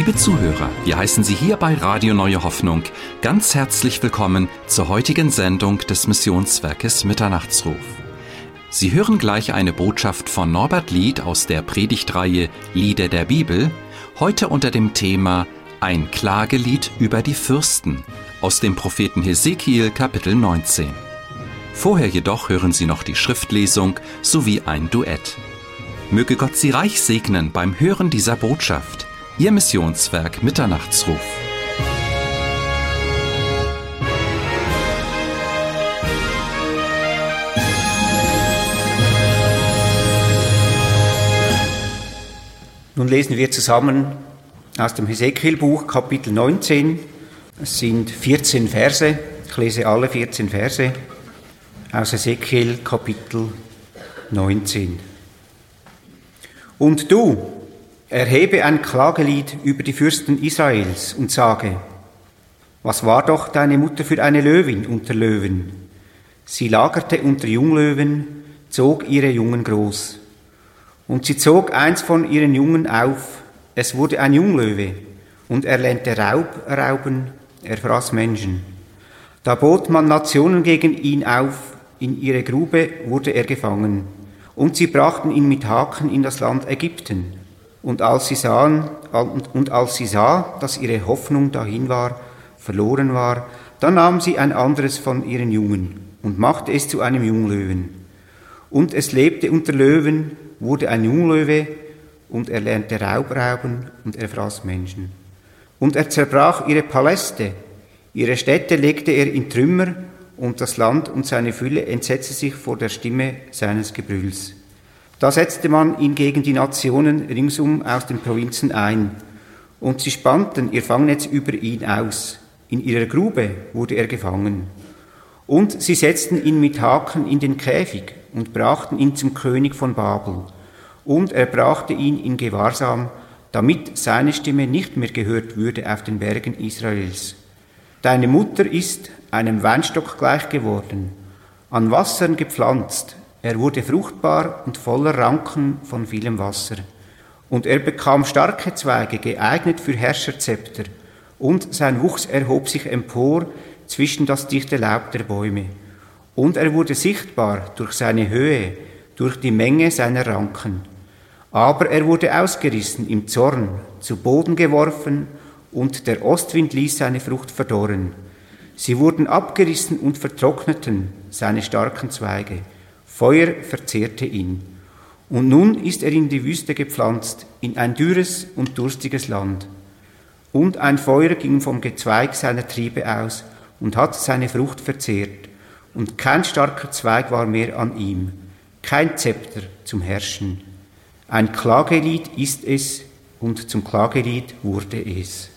Liebe Zuhörer, wir heißen Sie hier bei Radio Neue Hoffnung ganz herzlich willkommen zur heutigen Sendung des Missionswerkes Mitternachtsruf. Sie hören gleich eine Botschaft von Norbert Lied aus der Predigtreihe Lieder der Bibel, heute unter dem Thema Ein Klagelied über die Fürsten aus dem Propheten Hesekiel Kapitel 19. Vorher jedoch hören Sie noch die Schriftlesung sowie ein Duett. Möge Gott Sie reich segnen beim Hören dieser Botschaft. Ihr Missionswerk Mitternachtsruf. Nun lesen wir zusammen aus dem Hesekiel-Buch, Kapitel 19. Es sind 14 Verse. Ich lese alle 14 Verse aus Hesekiel, Kapitel 19. Und du, Erhebe ein Klagelied über die Fürsten Israels und sage, was war doch deine Mutter für eine Löwin unter Löwen? Sie lagerte unter Junglöwen, zog ihre Jungen groß. Und sie zog eins von ihren Jungen auf, es wurde ein Junglöwe, und er lernte Raub rauben, er fraß Menschen. Da bot man Nationen gegen ihn auf, in ihre Grube wurde er gefangen, und sie brachten ihn mit Haken in das Land Ägypten. Und als sie sahen, und als sie sah, dass ihre Hoffnung dahin war, verloren war, dann nahm sie ein anderes von ihren Jungen und machte es zu einem Junglöwen. Und es lebte unter Löwen, wurde ein Junglöwe, und er lernte Raub rauben, und er fraß Menschen. Und er zerbrach ihre Paläste, ihre Städte legte er in Trümmer, und das Land und seine Fülle entsetzte sich vor der Stimme seines Gebrülls. Da setzte man ihn gegen die Nationen ringsum aus den Provinzen ein, und sie spannten ihr Fangnetz über ihn aus. In ihrer Grube wurde er gefangen. Und sie setzten ihn mit Haken in den Käfig und brachten ihn zum König von Babel. Und er brachte ihn in Gewahrsam, damit seine Stimme nicht mehr gehört würde auf den Bergen Israels. Deine Mutter ist einem Weinstock gleich geworden, an Wassern gepflanzt, er wurde fruchtbar und voller Ranken von vielem Wasser. Und er bekam starke Zweige, geeignet für Herrscherzepter, und sein Wuchs erhob sich empor zwischen das dichte Laub der Bäume. Und er wurde sichtbar durch seine Höhe, durch die Menge seiner Ranken. Aber er wurde ausgerissen im Zorn, zu Boden geworfen, und der Ostwind ließ seine Frucht verdorren. Sie wurden abgerissen und vertrockneten, seine starken Zweige. Feuer verzehrte ihn. Und nun ist er in die Wüste gepflanzt, in ein dürres und durstiges Land. Und ein Feuer ging vom Gezweig seiner Triebe aus und hat seine Frucht verzehrt. Und kein starker Zweig war mehr an ihm, kein Zepter zum Herrschen. Ein Klagelied ist es, und zum Klagelied wurde es.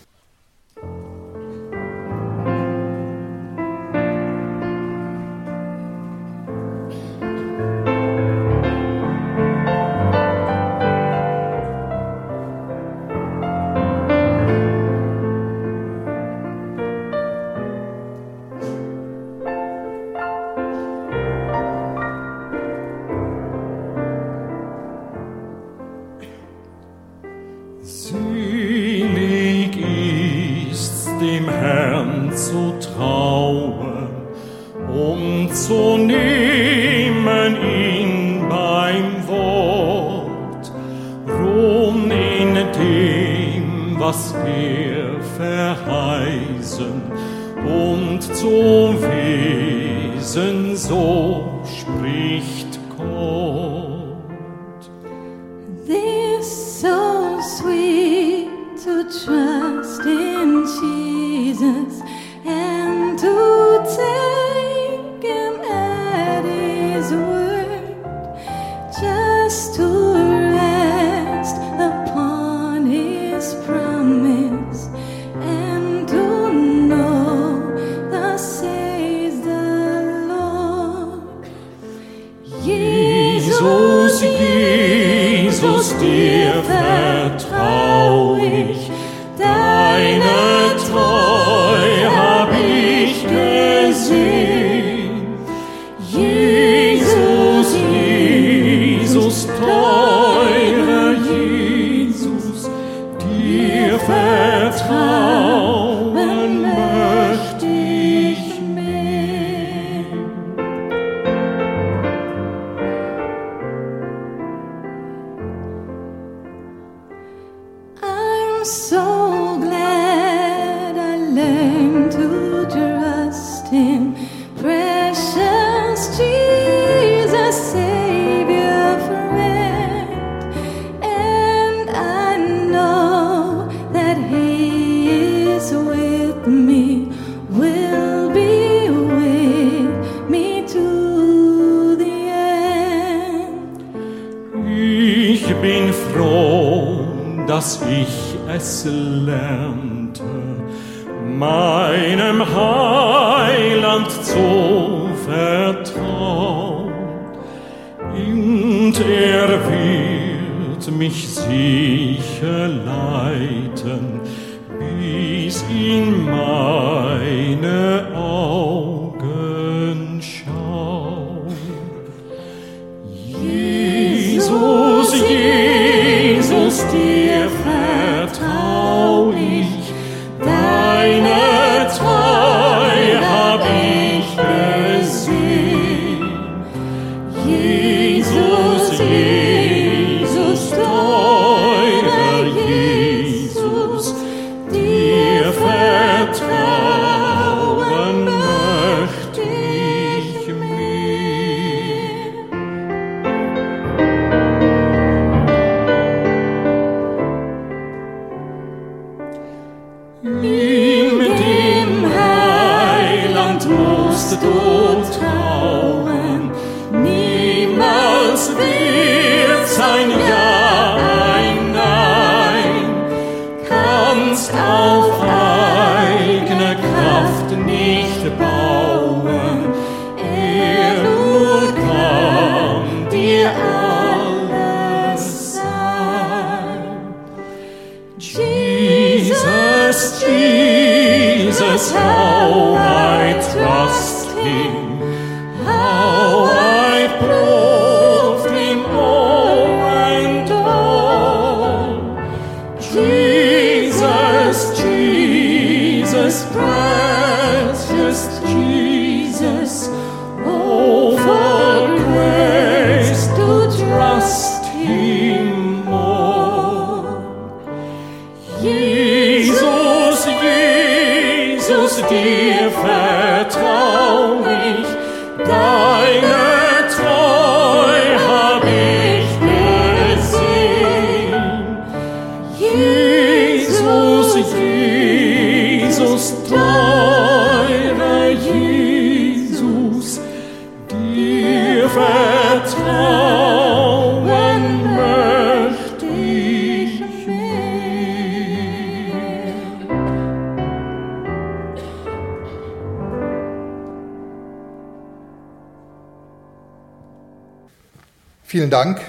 Vielen Dank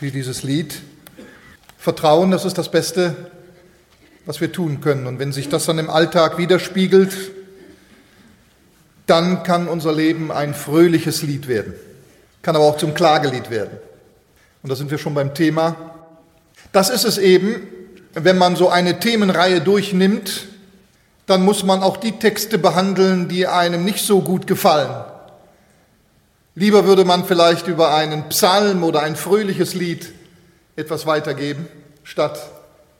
für dieses Lied. Vertrauen, das ist das Beste, was wir tun können. Und wenn sich das dann im Alltag widerspiegelt, dann kann unser Leben ein fröhliches Lied werden, kann aber auch zum Klagelied werden. Und da sind wir schon beim Thema. Das ist es eben, wenn man so eine Themenreihe durchnimmt, dann muss man auch die Texte behandeln, die einem nicht so gut gefallen. Lieber würde man vielleicht über einen Psalm oder ein fröhliches Lied etwas weitergeben, statt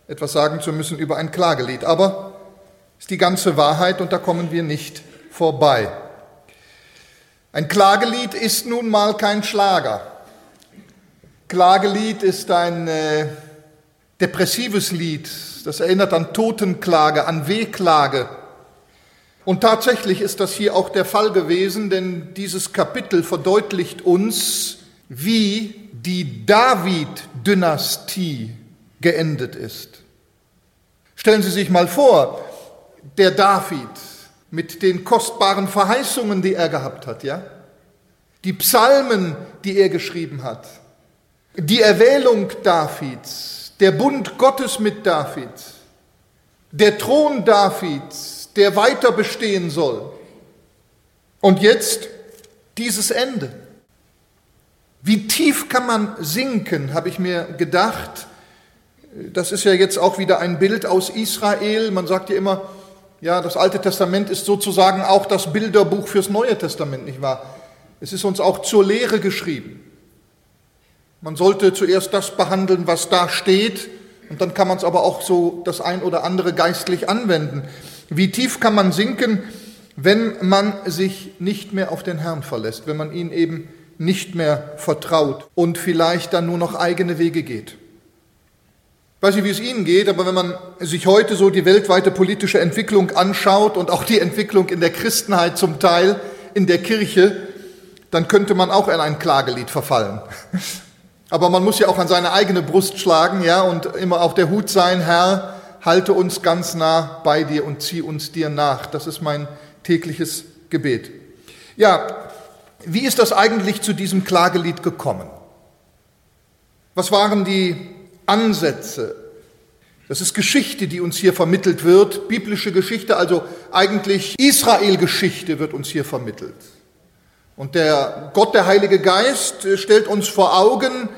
etwas sagen zu müssen über ein Klagelied. Aber es ist die ganze Wahrheit und da kommen wir nicht vorbei. Ein Klagelied ist nun mal kein Schlager. Klagelied ist ein äh, depressives Lied. Das erinnert an Totenklage, an Wehklage. Und tatsächlich ist das hier auch der Fall gewesen, denn dieses Kapitel verdeutlicht uns, wie die David-Dynastie geendet ist. Stellen Sie sich mal vor, der David mit den kostbaren Verheißungen, die er gehabt hat, ja? Die Psalmen, die er geschrieben hat, die Erwählung Davids, der Bund Gottes mit David, der Thron Davids, der weiter bestehen soll. Und jetzt dieses Ende. Wie tief kann man sinken, habe ich mir gedacht. Das ist ja jetzt auch wieder ein Bild aus Israel. Man sagt ja immer, ja, das Alte Testament ist sozusagen auch das Bilderbuch fürs Neue Testament, nicht wahr? Es ist uns auch zur Lehre geschrieben. Man sollte zuerst das behandeln, was da steht, und dann kann man es aber auch so das ein oder andere geistlich anwenden. Wie tief kann man sinken, wenn man sich nicht mehr auf den Herrn verlässt, wenn man ihn eben nicht mehr vertraut und vielleicht dann nur noch eigene Wege geht? Ich weiß nicht, wie es Ihnen geht, aber wenn man sich heute so die weltweite politische Entwicklung anschaut und auch die Entwicklung in der Christenheit zum Teil in der Kirche, dann könnte man auch in ein Klagelied verfallen. Aber man muss ja auch an seine eigene Brust schlagen, ja, und immer auf der Hut sein, Herr, halte uns ganz nah bei dir und zieh uns dir nach. Das ist mein tägliches Gebet. Ja, wie ist das eigentlich zu diesem Klagelied gekommen? Was waren die Ansätze? Das ist Geschichte, die uns hier vermittelt wird, biblische Geschichte, also eigentlich Israel-Geschichte wird uns hier vermittelt. Und der Gott, der Heilige Geist, stellt uns vor Augen,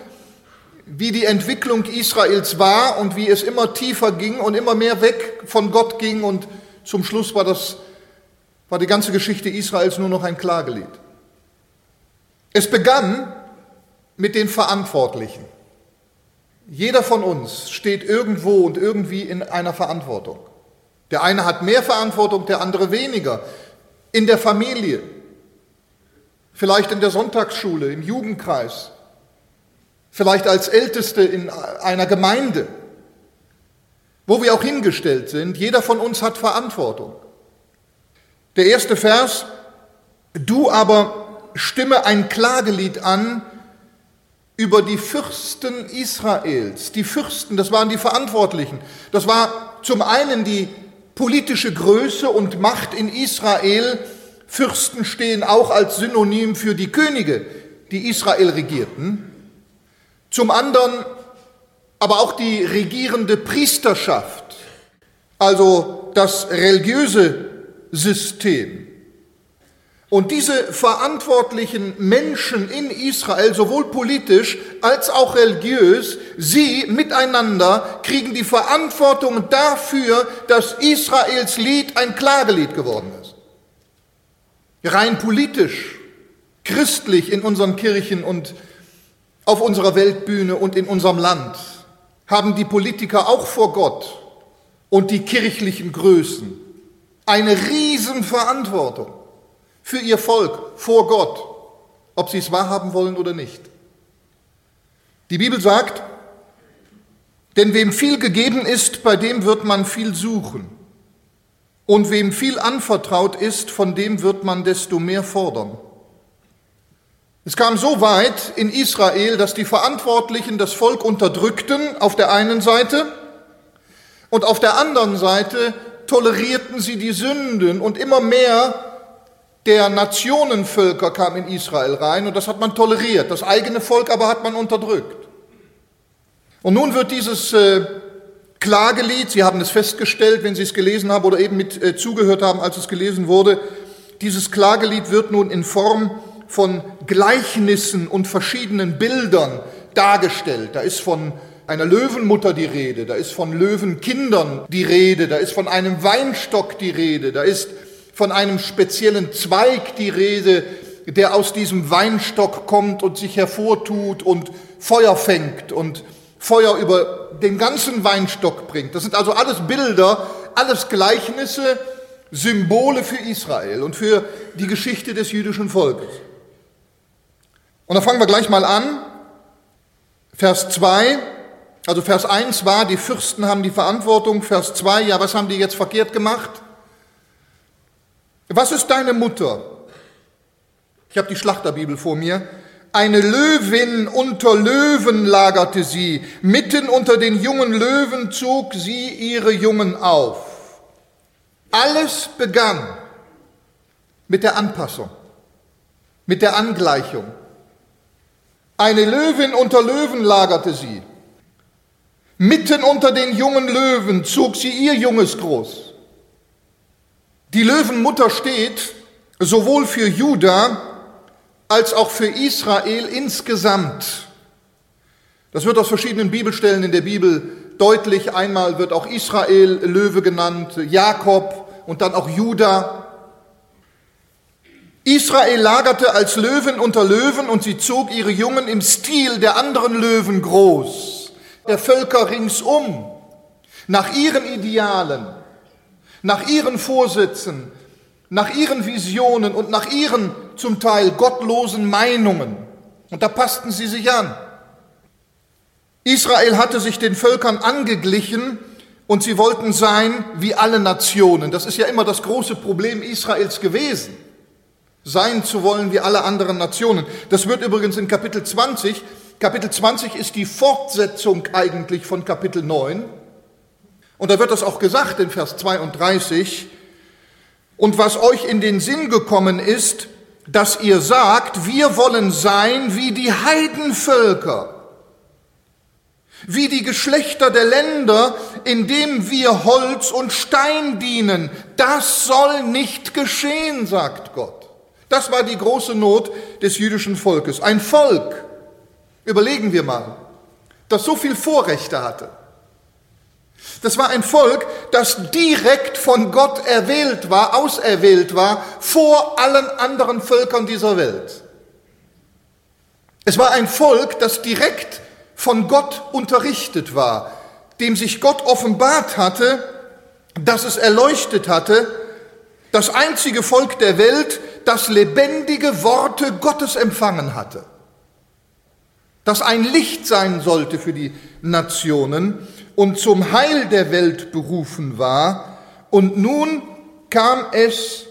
wie die Entwicklung Israels war und wie es immer tiefer ging und immer mehr weg von Gott ging und zum Schluss war das, war die ganze Geschichte Israels nur noch ein Klagelied. Es begann mit den Verantwortlichen. Jeder von uns steht irgendwo und irgendwie in einer Verantwortung. Der eine hat mehr Verantwortung, der andere weniger. In der Familie, vielleicht in der Sonntagsschule, im Jugendkreis, vielleicht als Älteste in einer Gemeinde, wo wir auch hingestellt sind. Jeder von uns hat Verantwortung. Der erste Vers, du aber stimme ein Klagelied an über die Fürsten Israels. Die Fürsten, das waren die Verantwortlichen. Das war zum einen die politische Größe und Macht in Israel. Fürsten stehen auch als Synonym für die Könige, die Israel regierten. Zum anderen aber auch die regierende Priesterschaft, also das religiöse System. Und diese verantwortlichen Menschen in Israel, sowohl politisch als auch religiös, sie miteinander kriegen die Verantwortung dafür, dass Israels Lied ein Klagelied geworden ist. Rein politisch, christlich in unseren Kirchen und auf unserer Weltbühne und in unserem Land haben die Politiker auch vor Gott und die kirchlichen Größen eine Riesenverantwortung für ihr Volk vor Gott, ob sie es wahrhaben wollen oder nicht. Die Bibel sagt, denn wem viel gegeben ist, bei dem wird man viel suchen. Und wem viel anvertraut ist, von dem wird man desto mehr fordern. Es kam so weit in Israel, dass die Verantwortlichen das Volk unterdrückten auf der einen Seite und auf der anderen Seite tolerierten sie die Sünden und immer mehr der Nationenvölker kam in Israel rein und das hat man toleriert. Das eigene Volk aber hat man unterdrückt. Und nun wird dieses äh, Klagelied, Sie haben es festgestellt, wenn Sie es gelesen haben oder eben mit äh, zugehört haben, als es gelesen wurde, dieses Klagelied wird nun in Form von Gleichnissen und verschiedenen Bildern dargestellt. Da ist von einer Löwenmutter die Rede, da ist von Löwenkindern die Rede, da ist von einem Weinstock die Rede, da ist von einem speziellen Zweig die Rede, der aus diesem Weinstock kommt und sich hervortut und Feuer fängt und Feuer über den ganzen Weinstock bringt. Das sind also alles Bilder, alles Gleichnisse, Symbole für Israel und für die Geschichte des jüdischen Volkes. Und da fangen wir gleich mal an. Vers 2, also Vers 1 war, die Fürsten haben die Verantwortung. Vers 2, ja, was haben die jetzt verkehrt gemacht? Was ist deine Mutter? Ich habe die Schlachterbibel vor mir. Eine Löwin unter Löwen lagerte sie, mitten unter den jungen Löwen zog sie ihre Jungen auf. Alles begann mit der Anpassung, mit der Angleichung. Eine Löwin unter Löwen lagerte sie, mitten unter den jungen Löwen zog sie ihr Junges groß. Die Löwenmutter steht sowohl für Juda als auch für Israel insgesamt. Das wird aus verschiedenen Bibelstellen in der Bibel deutlich. Einmal wird auch Israel Löwe genannt, Jakob und dann auch Juda. Israel lagerte als Löwen unter Löwen und sie zog ihre Jungen im Stil der anderen Löwen groß, der Völker ringsum, nach ihren Idealen, nach ihren Vorsätzen, nach ihren Visionen und nach ihren zum Teil gottlosen Meinungen. Und da passten sie sich an. Israel hatte sich den Völkern angeglichen und sie wollten sein wie alle Nationen. Das ist ja immer das große Problem Israels gewesen. Sein zu wollen wie alle anderen Nationen. Das wird übrigens in Kapitel 20 Kapitel 20 ist die Fortsetzung eigentlich von Kapitel 9. Und da wird das auch gesagt in Vers 32. Und was euch in den Sinn gekommen ist, dass ihr sagt, wir wollen sein wie die Heidenvölker, wie die Geschlechter der Länder, indem wir Holz und Stein dienen. Das soll nicht geschehen, sagt Gott. Das war die große Not des jüdischen Volkes. Ein Volk, überlegen wir mal, das so viel Vorrechte hatte. Das war ein Volk, das direkt von Gott erwählt war, auserwählt war, vor allen anderen Völkern dieser Welt. Es war ein Volk, das direkt von Gott unterrichtet war, dem sich Gott offenbart hatte, dass es erleuchtet hatte, das einzige Volk der Welt, das lebendige Worte Gottes empfangen hatte, das ein Licht sein sollte für die Nationen und zum Heil der Welt berufen war. Und nun kam es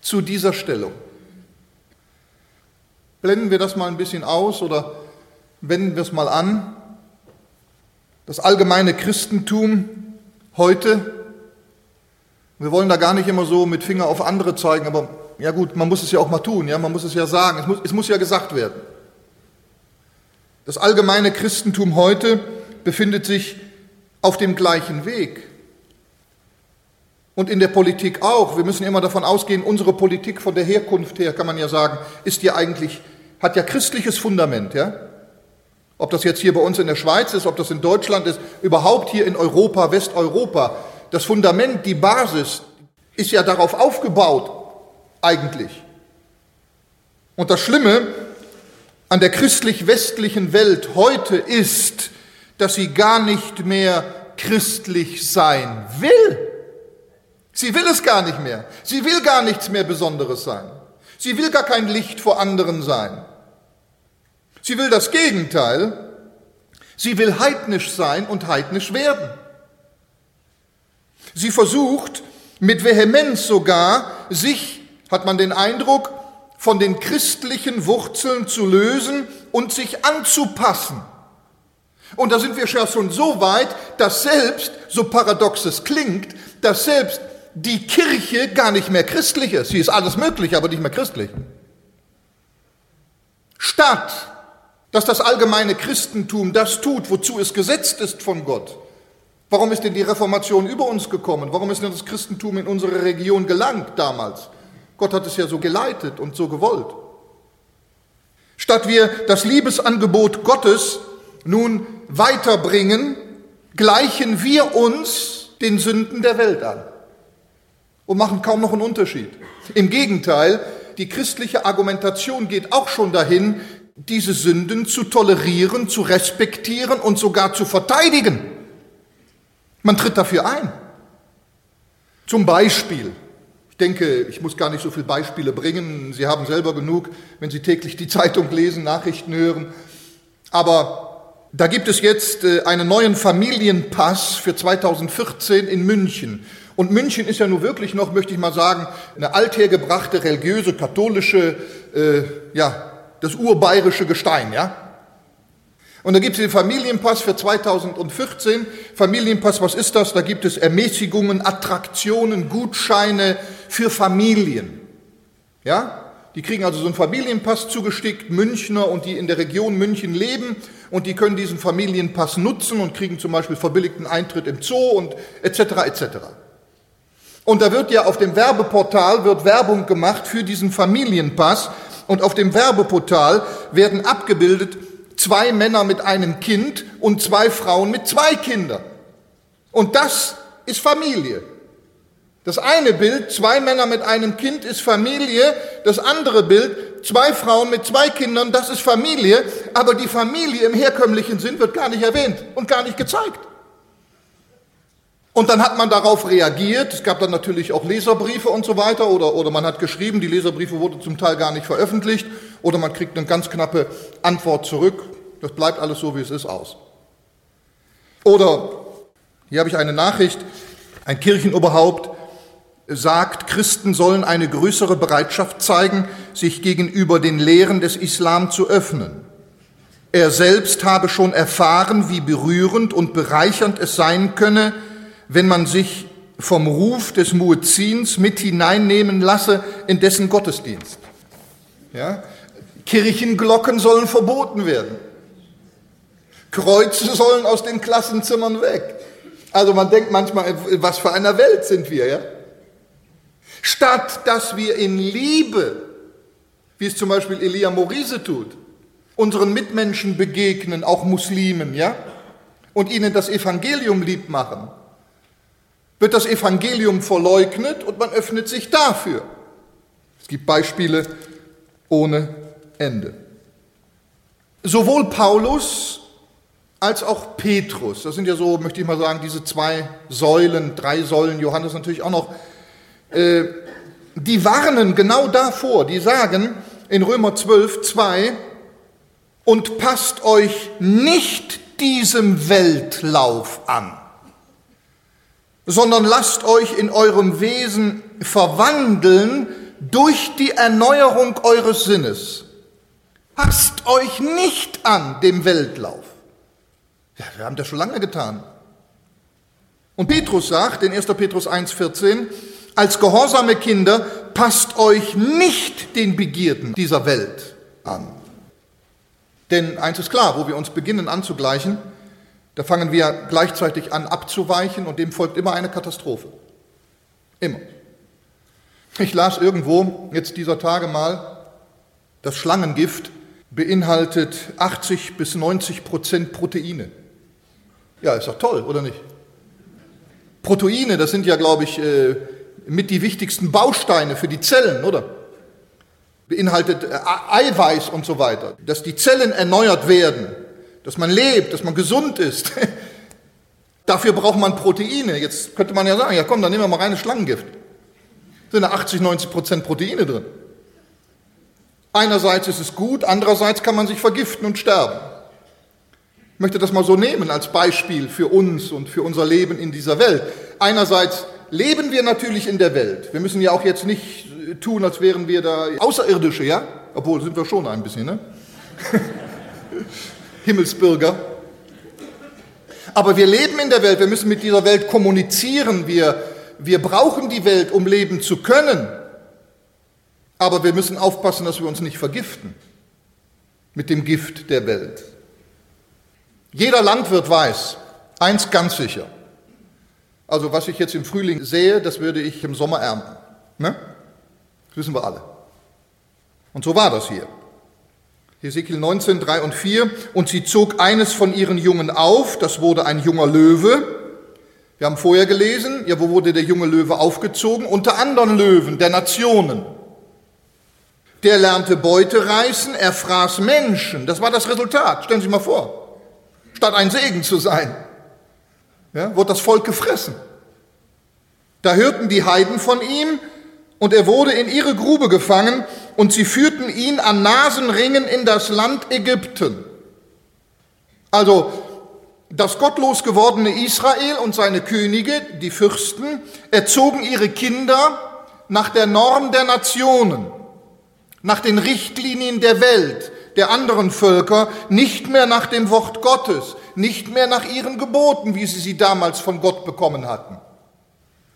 zu dieser Stellung. Blenden wir das mal ein bisschen aus oder wenden wir es mal an. Das allgemeine Christentum heute, wir wollen da gar nicht immer so mit Finger auf andere zeigen, aber ja gut, man muss es ja auch mal tun, ja, man muss es ja sagen, es muss, es muss ja gesagt werden. Das allgemeine Christentum heute befindet sich auf dem gleichen Weg. Und in der Politik auch. Wir müssen immer davon ausgehen, unsere Politik von der Herkunft her, kann man ja sagen, ist ja eigentlich, hat ja christliches Fundament, ja? Ob das jetzt hier bei uns in der Schweiz ist, ob das in Deutschland ist, überhaupt hier in Europa, Westeuropa. Das Fundament, die Basis ist ja darauf aufgebaut, eigentlich. Und das Schlimme an der christlich-westlichen Welt heute ist, dass sie gar nicht mehr christlich sein will. Sie will es gar nicht mehr. Sie will gar nichts mehr Besonderes sein. Sie will gar kein Licht vor anderen sein. Sie will das Gegenteil. Sie will heidnisch sein und heidnisch werden. Sie versucht mit Vehemenz sogar, sich, hat man den Eindruck, von den christlichen Wurzeln zu lösen und sich anzupassen. Und da sind wir schon so weit, dass selbst, so paradox es klingt, dass selbst die Kirche gar nicht mehr christlich ist. Sie ist alles möglich, aber nicht mehr christlich. Statt dass das allgemeine Christentum das tut, wozu es gesetzt ist von Gott. Warum ist denn die Reformation über uns gekommen? Warum ist denn das Christentum in unsere Region gelangt damals? Gott hat es ja so geleitet und so gewollt. Statt wir das Liebesangebot Gottes nun weiterbringen, gleichen wir uns den Sünden der Welt an und machen kaum noch einen Unterschied. Im Gegenteil, die christliche Argumentation geht auch schon dahin, diese Sünden zu tolerieren, zu respektieren und sogar zu verteidigen. Man tritt dafür ein. Zum Beispiel, ich denke, ich muss gar nicht so viele Beispiele bringen, Sie haben selber genug, wenn Sie täglich die Zeitung lesen, Nachrichten hören. Aber da gibt es jetzt äh, einen neuen Familienpass für 2014 in München. Und München ist ja nun wirklich noch, möchte ich mal sagen, eine althergebrachte religiöse, katholische äh, ja, das urbayerische Gestein, ja? Und da gibt es den Familienpass für 2014. Familienpass, was ist das? Da gibt es Ermäßigungen, Attraktionen, Gutscheine für Familien. Ja? Die kriegen also so einen Familienpass zugestickt, Münchner und die in der Region München leben und die können diesen Familienpass nutzen und kriegen zum Beispiel verbilligten Eintritt im Zoo und etc. etc. Und da wird ja auf dem Werbeportal wird Werbung gemacht für diesen Familienpass und auf dem Werbeportal werden abgebildet zwei Männer mit einem Kind und zwei Frauen mit zwei Kindern. Und das ist Familie. Das eine Bild, zwei Männer mit einem Kind, ist Familie. Das andere Bild, zwei Frauen mit zwei Kindern, das ist Familie. Aber die Familie im herkömmlichen Sinn wird gar nicht erwähnt und gar nicht gezeigt. Und dann hat man darauf reagiert. Es gab dann natürlich auch Leserbriefe und so weiter oder, oder man hat geschrieben, die Leserbriefe wurden zum Teil gar nicht veröffentlicht oder man kriegt eine ganz knappe Antwort zurück. Das bleibt alles so, wie es ist, aus. Oder hier habe ich eine Nachricht, ein Kirchenoberhaupt sagt, Christen sollen eine größere Bereitschaft zeigen, sich gegenüber den Lehren des Islam zu öffnen. Er selbst habe schon erfahren, wie berührend und bereichernd es sein könne, wenn man sich vom Ruf des Muezzins mit hineinnehmen lasse in dessen Gottesdienst. Ja? Kirchenglocken sollen verboten werden. Kreuze sollen aus den Klassenzimmern weg. Also man denkt manchmal, was für einer Welt sind wir, ja? Statt dass wir in Liebe, wie es zum Beispiel Elia Morise tut, unseren Mitmenschen begegnen, auch Muslimen, ja, und ihnen das Evangelium lieb machen, wird das Evangelium verleugnet und man öffnet sich dafür. Es gibt Beispiele ohne Ende. Sowohl Paulus als auch Petrus, das sind ja so, möchte ich mal sagen, diese zwei Säulen, drei Säulen, Johannes natürlich auch noch, äh, die warnen genau davor, die sagen in Römer 12, 2, und passt euch nicht diesem Weltlauf an sondern lasst euch in eurem Wesen verwandeln durch die Erneuerung eures Sinnes. Passt euch nicht an dem Weltlauf. Ja, wir haben das schon lange getan. Und Petrus sagt in 1. Petrus 1,14, als gehorsame Kinder passt euch nicht den Begierden dieser Welt an. Denn eins ist klar, wo wir uns beginnen anzugleichen, da fangen wir gleichzeitig an abzuweichen und dem folgt immer eine Katastrophe. Immer. Ich las irgendwo jetzt dieser Tage mal, das Schlangengift beinhaltet 80 bis 90 Prozent Proteine. Ja, ist doch toll, oder nicht? Proteine, das sind ja, glaube ich, äh, mit die wichtigsten Bausteine für die Zellen, oder? Beinhaltet äh, Eiweiß und so weiter, dass die Zellen erneuert werden, dass man lebt, dass man gesund ist. Dafür braucht man Proteine. Jetzt könnte man ja sagen, ja komm, dann nehmen wir mal reines Schlangengift. Sind da 80, 90 Prozent Proteine drin. Einerseits ist es gut, andererseits kann man sich vergiften und sterben. Ich möchte das mal so nehmen als Beispiel für uns und für unser Leben in dieser Welt. Einerseits leben wir natürlich in der Welt. Wir müssen ja auch jetzt nicht tun, als wären wir da Außerirdische, ja? Obwohl, sind wir schon ein bisschen, ne? Himmelsbürger. Aber wir leben in der Welt, wir müssen mit dieser Welt kommunizieren, wir, wir brauchen die Welt, um leben zu können. Aber wir müssen aufpassen, dass wir uns nicht vergiften mit dem Gift der Welt. Jeder Landwirt weiß, eins ganz sicher, also was ich jetzt im Frühling sehe, das würde ich im Sommer ernten. Ne? Das wissen wir alle. Und so war das hier. Hesekiel 19, 3 und 4. Und sie zog eines von ihren Jungen auf, das wurde ein junger Löwe. Wir haben vorher gelesen, ja, wo wurde der junge Löwe aufgezogen? Unter anderen Löwen der Nationen. Der lernte Beute reißen, er fraß Menschen. Das war das Resultat. Stellen Sie sich mal vor. Statt ein Segen zu sein, ja, wurde das Volk gefressen. Da hörten die Heiden von ihm und er wurde in ihre Grube gefangen und sie führten ihn an Nasenringen in das Land Ägypten. Also das gottlos gewordene Israel und seine Könige, die Fürsten, erzogen ihre Kinder nach der Norm der Nationen, nach den Richtlinien der Welt, der anderen Völker, nicht mehr nach dem Wort Gottes, nicht mehr nach ihren Geboten, wie sie sie damals von Gott bekommen hatten.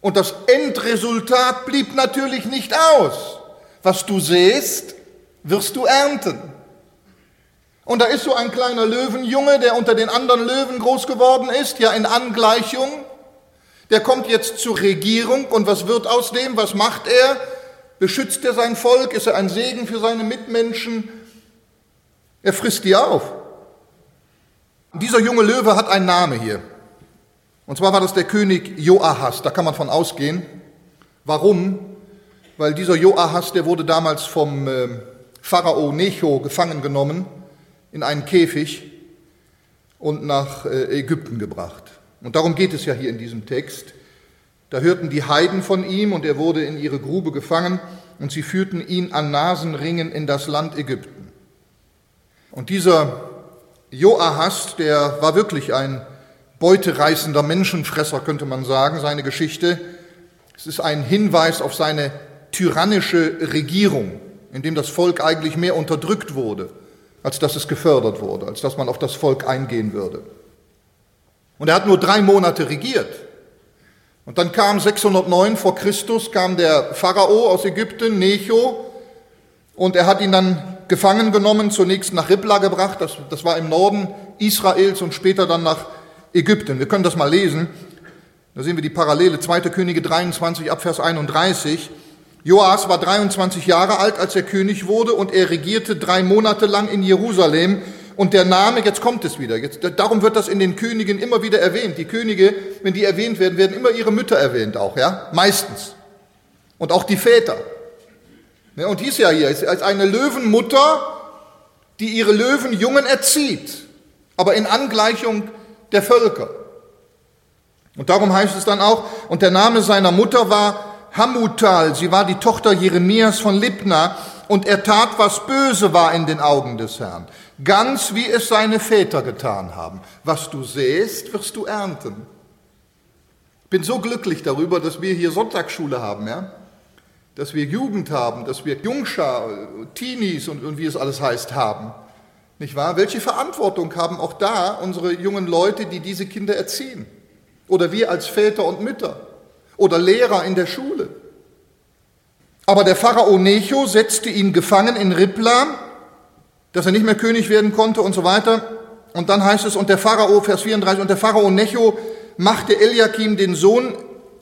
Und das Endresultat blieb natürlich nicht aus. Was du sähst, wirst du ernten. Und da ist so ein kleiner Löwenjunge, der unter den anderen Löwen groß geworden ist, ja in Angleichung. Der kommt jetzt zur Regierung und was wird aus dem? Was macht er? Beschützt er sein Volk? Ist er ein Segen für seine Mitmenschen? Er frisst die auf. Dieser junge Löwe hat einen Namen hier. Und zwar war das der König Joahas, da kann man von ausgehen. Warum? weil dieser Joahas, der wurde damals vom äh, Pharao Necho gefangen genommen in einen Käfig und nach äh, Ägypten gebracht. Und darum geht es ja hier in diesem Text. Da hörten die Heiden von ihm und er wurde in ihre Grube gefangen und sie führten ihn an Nasenringen in das Land Ägypten. Und dieser Joahas, der war wirklich ein beutereißender Menschenfresser, könnte man sagen, seine Geschichte. Es ist ein Hinweis auf seine tyrannische Regierung, in dem das Volk eigentlich mehr unterdrückt wurde, als dass es gefördert wurde, als dass man auf das Volk eingehen würde. Und er hat nur drei Monate regiert. Und dann kam 609 vor Christus, kam der Pharao aus Ägypten, Necho, und er hat ihn dann gefangen genommen, zunächst nach Ribla gebracht, das, das war im Norden Israels und später dann nach Ägypten. Wir können das mal lesen. Da sehen wir die Parallele, 2. Könige 23 Abvers 31. Joas war 23 Jahre alt, als er König wurde und er regierte drei Monate lang in Jerusalem. Und der Name, jetzt kommt es wieder, jetzt, darum wird das in den Königen immer wieder erwähnt. Die Könige, wenn die erwähnt werden, werden immer ihre Mütter erwähnt auch, ja, meistens. Und auch die Väter. Ja, und hieß ja hier, als eine Löwenmutter, die ihre Löwenjungen erzieht, aber in Angleichung der Völker. Und darum heißt es dann auch, und der Name seiner Mutter war Hamutal, sie war die Tochter Jeremias von Libna, und er tat, was böse war in den Augen des Herrn, ganz wie es seine Väter getan haben. Was du sähst, wirst du ernten. Ich bin so glücklich darüber, dass wir hier Sonntagsschule haben, ja? dass wir Jugend haben, dass wir Jungschar, Teenies und, und wie es alles heißt haben. Nicht wahr? Welche Verantwortung haben auch da unsere jungen Leute, die diese Kinder erziehen? Oder wir als Väter und Mütter? oder Lehrer in der Schule. Aber der Pharao Necho setzte ihn gefangen in Ribla, dass er nicht mehr König werden konnte und so weiter. Und dann heißt es, und der Pharao, Vers 34, und der Pharao Necho machte Eliakim, den Sohn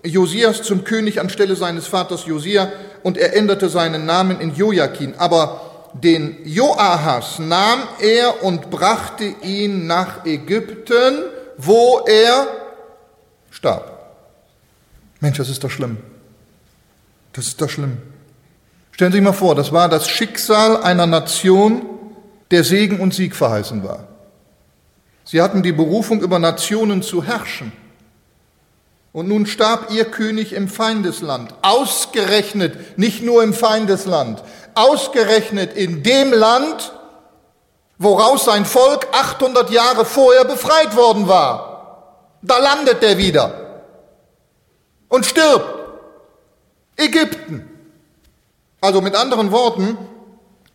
Josias, zum König anstelle seines Vaters Josia und er änderte seinen Namen in Joachim. Aber den Joahas nahm er und brachte ihn nach Ägypten, wo er starb. Mensch, das ist doch schlimm. Das ist doch schlimm. Stellen Sie sich mal vor, das war das Schicksal einer Nation, der Segen und Sieg verheißen war. Sie hatten die Berufung, über Nationen zu herrschen. Und nun starb ihr König im Feindesland, ausgerechnet, nicht nur im Feindesland, ausgerechnet in dem Land, woraus sein Volk 800 Jahre vorher befreit worden war. Da landet er wieder und stirbt. Ägypten. Also mit anderen Worten,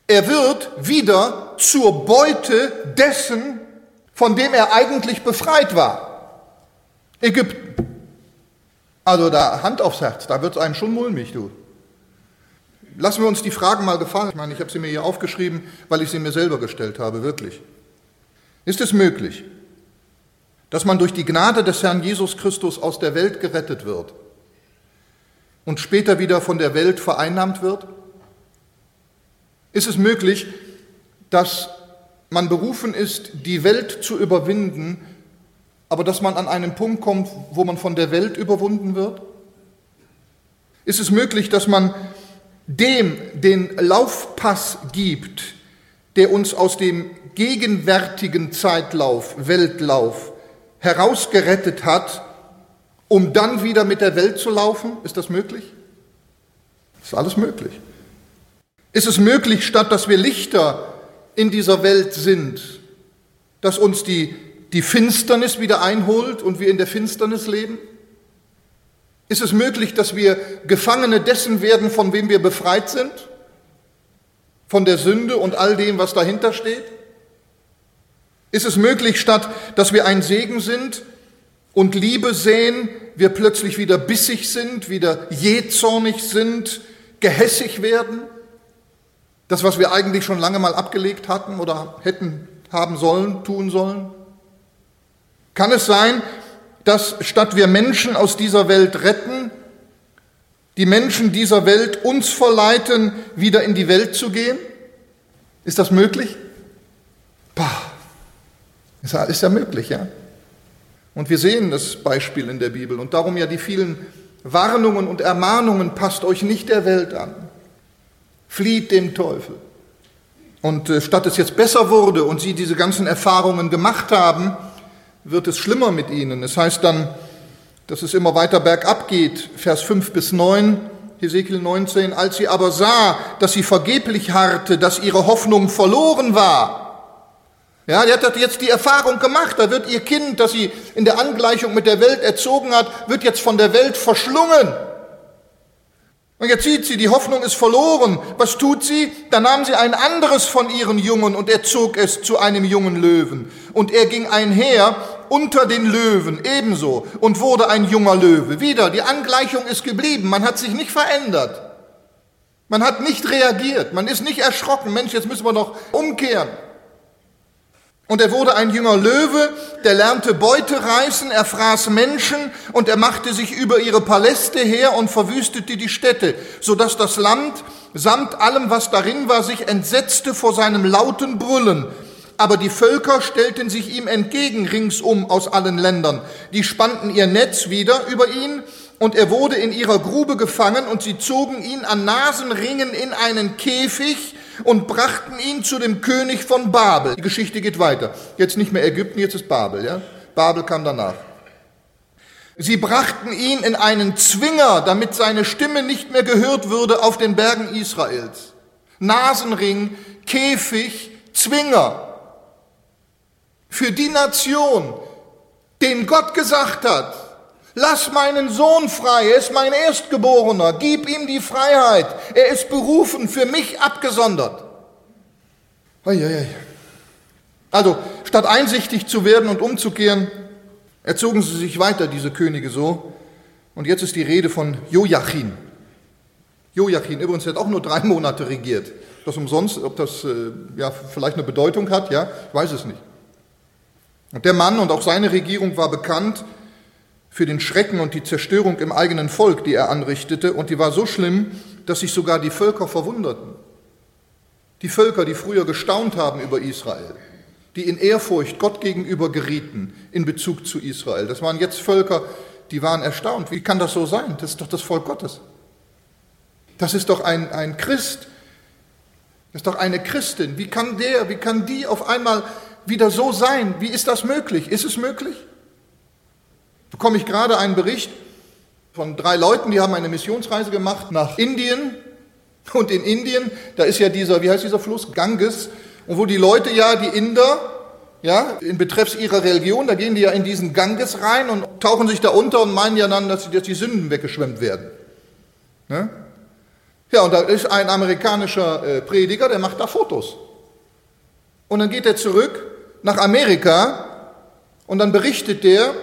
er wird wieder zur Beute dessen, von dem er eigentlich befreit war. Ägypten. Also da Hand aufs Herz, da wird es einem schon mulmig, du. Lassen wir uns die Fragen mal gefallen. Ich meine, ich habe sie mir hier aufgeschrieben, weil ich sie mir selber gestellt habe, wirklich. Ist es möglich, dass man durch die Gnade des Herrn Jesus Christus aus der Welt gerettet wird? und später wieder von der Welt vereinnahmt wird? Ist es möglich, dass man berufen ist, die Welt zu überwinden, aber dass man an einen Punkt kommt, wo man von der Welt überwunden wird? Ist es möglich, dass man dem den Laufpass gibt, der uns aus dem gegenwärtigen Zeitlauf, Weltlauf herausgerettet hat um dann wieder mit der Welt zu laufen? Ist das möglich? Ist alles möglich. Ist es möglich, statt dass wir Lichter in dieser Welt sind, dass uns die, die Finsternis wieder einholt und wir in der Finsternis leben? Ist es möglich, dass wir Gefangene dessen werden, von wem wir befreit sind? Von der Sünde und all dem, was dahinter steht? Ist es möglich, statt dass wir ein Segen sind, und Liebe sehen, wir plötzlich wieder bissig sind, wieder jähzornig sind, gehässig werden. Das, was wir eigentlich schon lange mal abgelegt hatten oder hätten haben sollen, tun sollen. Kann es sein, dass statt wir Menschen aus dieser Welt retten, die Menschen dieser Welt uns verleiten, wieder in die Welt zu gehen? Ist das möglich? Bah, ist ja möglich, ja. Und wir sehen das Beispiel in der Bibel und darum ja die vielen Warnungen und Ermahnungen, passt euch nicht der Welt an, flieht dem Teufel. Und äh, statt es jetzt besser wurde und sie diese ganzen Erfahrungen gemacht haben, wird es schlimmer mit ihnen. Es heißt dann, dass es immer weiter bergab geht, Vers 5 bis 9, Hesekiel 19, als sie aber sah, dass sie vergeblich harrte, dass ihre Hoffnung verloren war, ja, die hat jetzt die Erfahrung gemacht, da wird ihr Kind, das sie in der Angleichung mit der Welt erzogen hat, wird jetzt von der Welt verschlungen. Und jetzt sieht sie, die Hoffnung ist verloren. Was tut sie? Da nahm sie ein anderes von ihren Jungen und er zog es zu einem jungen Löwen. Und er ging einher unter den Löwen ebenso und wurde ein junger Löwe. Wieder, die Angleichung ist geblieben. Man hat sich nicht verändert. Man hat nicht reagiert. Man ist nicht erschrocken. Mensch, jetzt müssen wir noch umkehren. Und er wurde ein jünger Löwe, der lernte Beute reißen, er fraß Menschen und er machte sich über ihre Paläste her und verwüstete die Städte, so dass das Land samt allem, was darin war, sich entsetzte vor seinem lauten Brüllen. Aber die Völker stellten sich ihm entgegen ringsum aus allen Ländern. Die spannten ihr Netz wieder über ihn und er wurde in ihrer Grube gefangen und sie zogen ihn an Nasenringen in einen Käfig und brachten ihn zu dem König von Babel. Die Geschichte geht weiter. Jetzt nicht mehr Ägypten, jetzt ist Babel, ja? Babel kam danach. Sie brachten ihn in einen Zwinger, damit seine Stimme nicht mehr gehört würde auf den Bergen Israels. Nasenring, Käfig, Zwinger. Für die Nation, den Gott gesagt hat, Lass meinen Sohn frei, er ist mein Erstgeborener, gib ihm die Freiheit, er ist berufen, für mich abgesondert. Also, statt einsichtig zu werden und umzukehren, erzogen sie sich weiter, diese Könige so. Und jetzt ist die Rede von Joachim. Joachim übrigens hat auch nur drei Monate regiert. Das umsonst, ob das äh, ja, vielleicht eine Bedeutung hat, ja, ich weiß es nicht. Und der Mann und auch seine Regierung war bekannt für den Schrecken und die Zerstörung im eigenen Volk, die er anrichtete, und die war so schlimm, dass sich sogar die Völker verwunderten. Die Völker, die früher gestaunt haben über Israel, die in Ehrfurcht Gott gegenüber gerieten in Bezug zu Israel. Das waren jetzt Völker, die waren erstaunt. Wie kann das so sein? Das ist doch das Volk Gottes. Das ist doch ein, ein Christ. Das ist doch eine Christin. Wie kann der, wie kann die auf einmal wieder so sein? Wie ist das möglich? Ist es möglich? Bekomme ich gerade einen Bericht von drei Leuten, die haben eine Missionsreise gemacht nach Indien. Und in Indien, da ist ja dieser, wie heißt dieser Fluss? Ganges. Und wo die Leute ja, die Inder, ja, in Betreffs ihrer Religion, da gehen die ja in diesen Ganges rein und tauchen sich da unter und meinen ja dann, dass, dass die Sünden weggeschwemmt werden. Ne? Ja, und da ist ein amerikanischer äh, Prediger, der macht da Fotos. Und dann geht er zurück nach Amerika und dann berichtet der,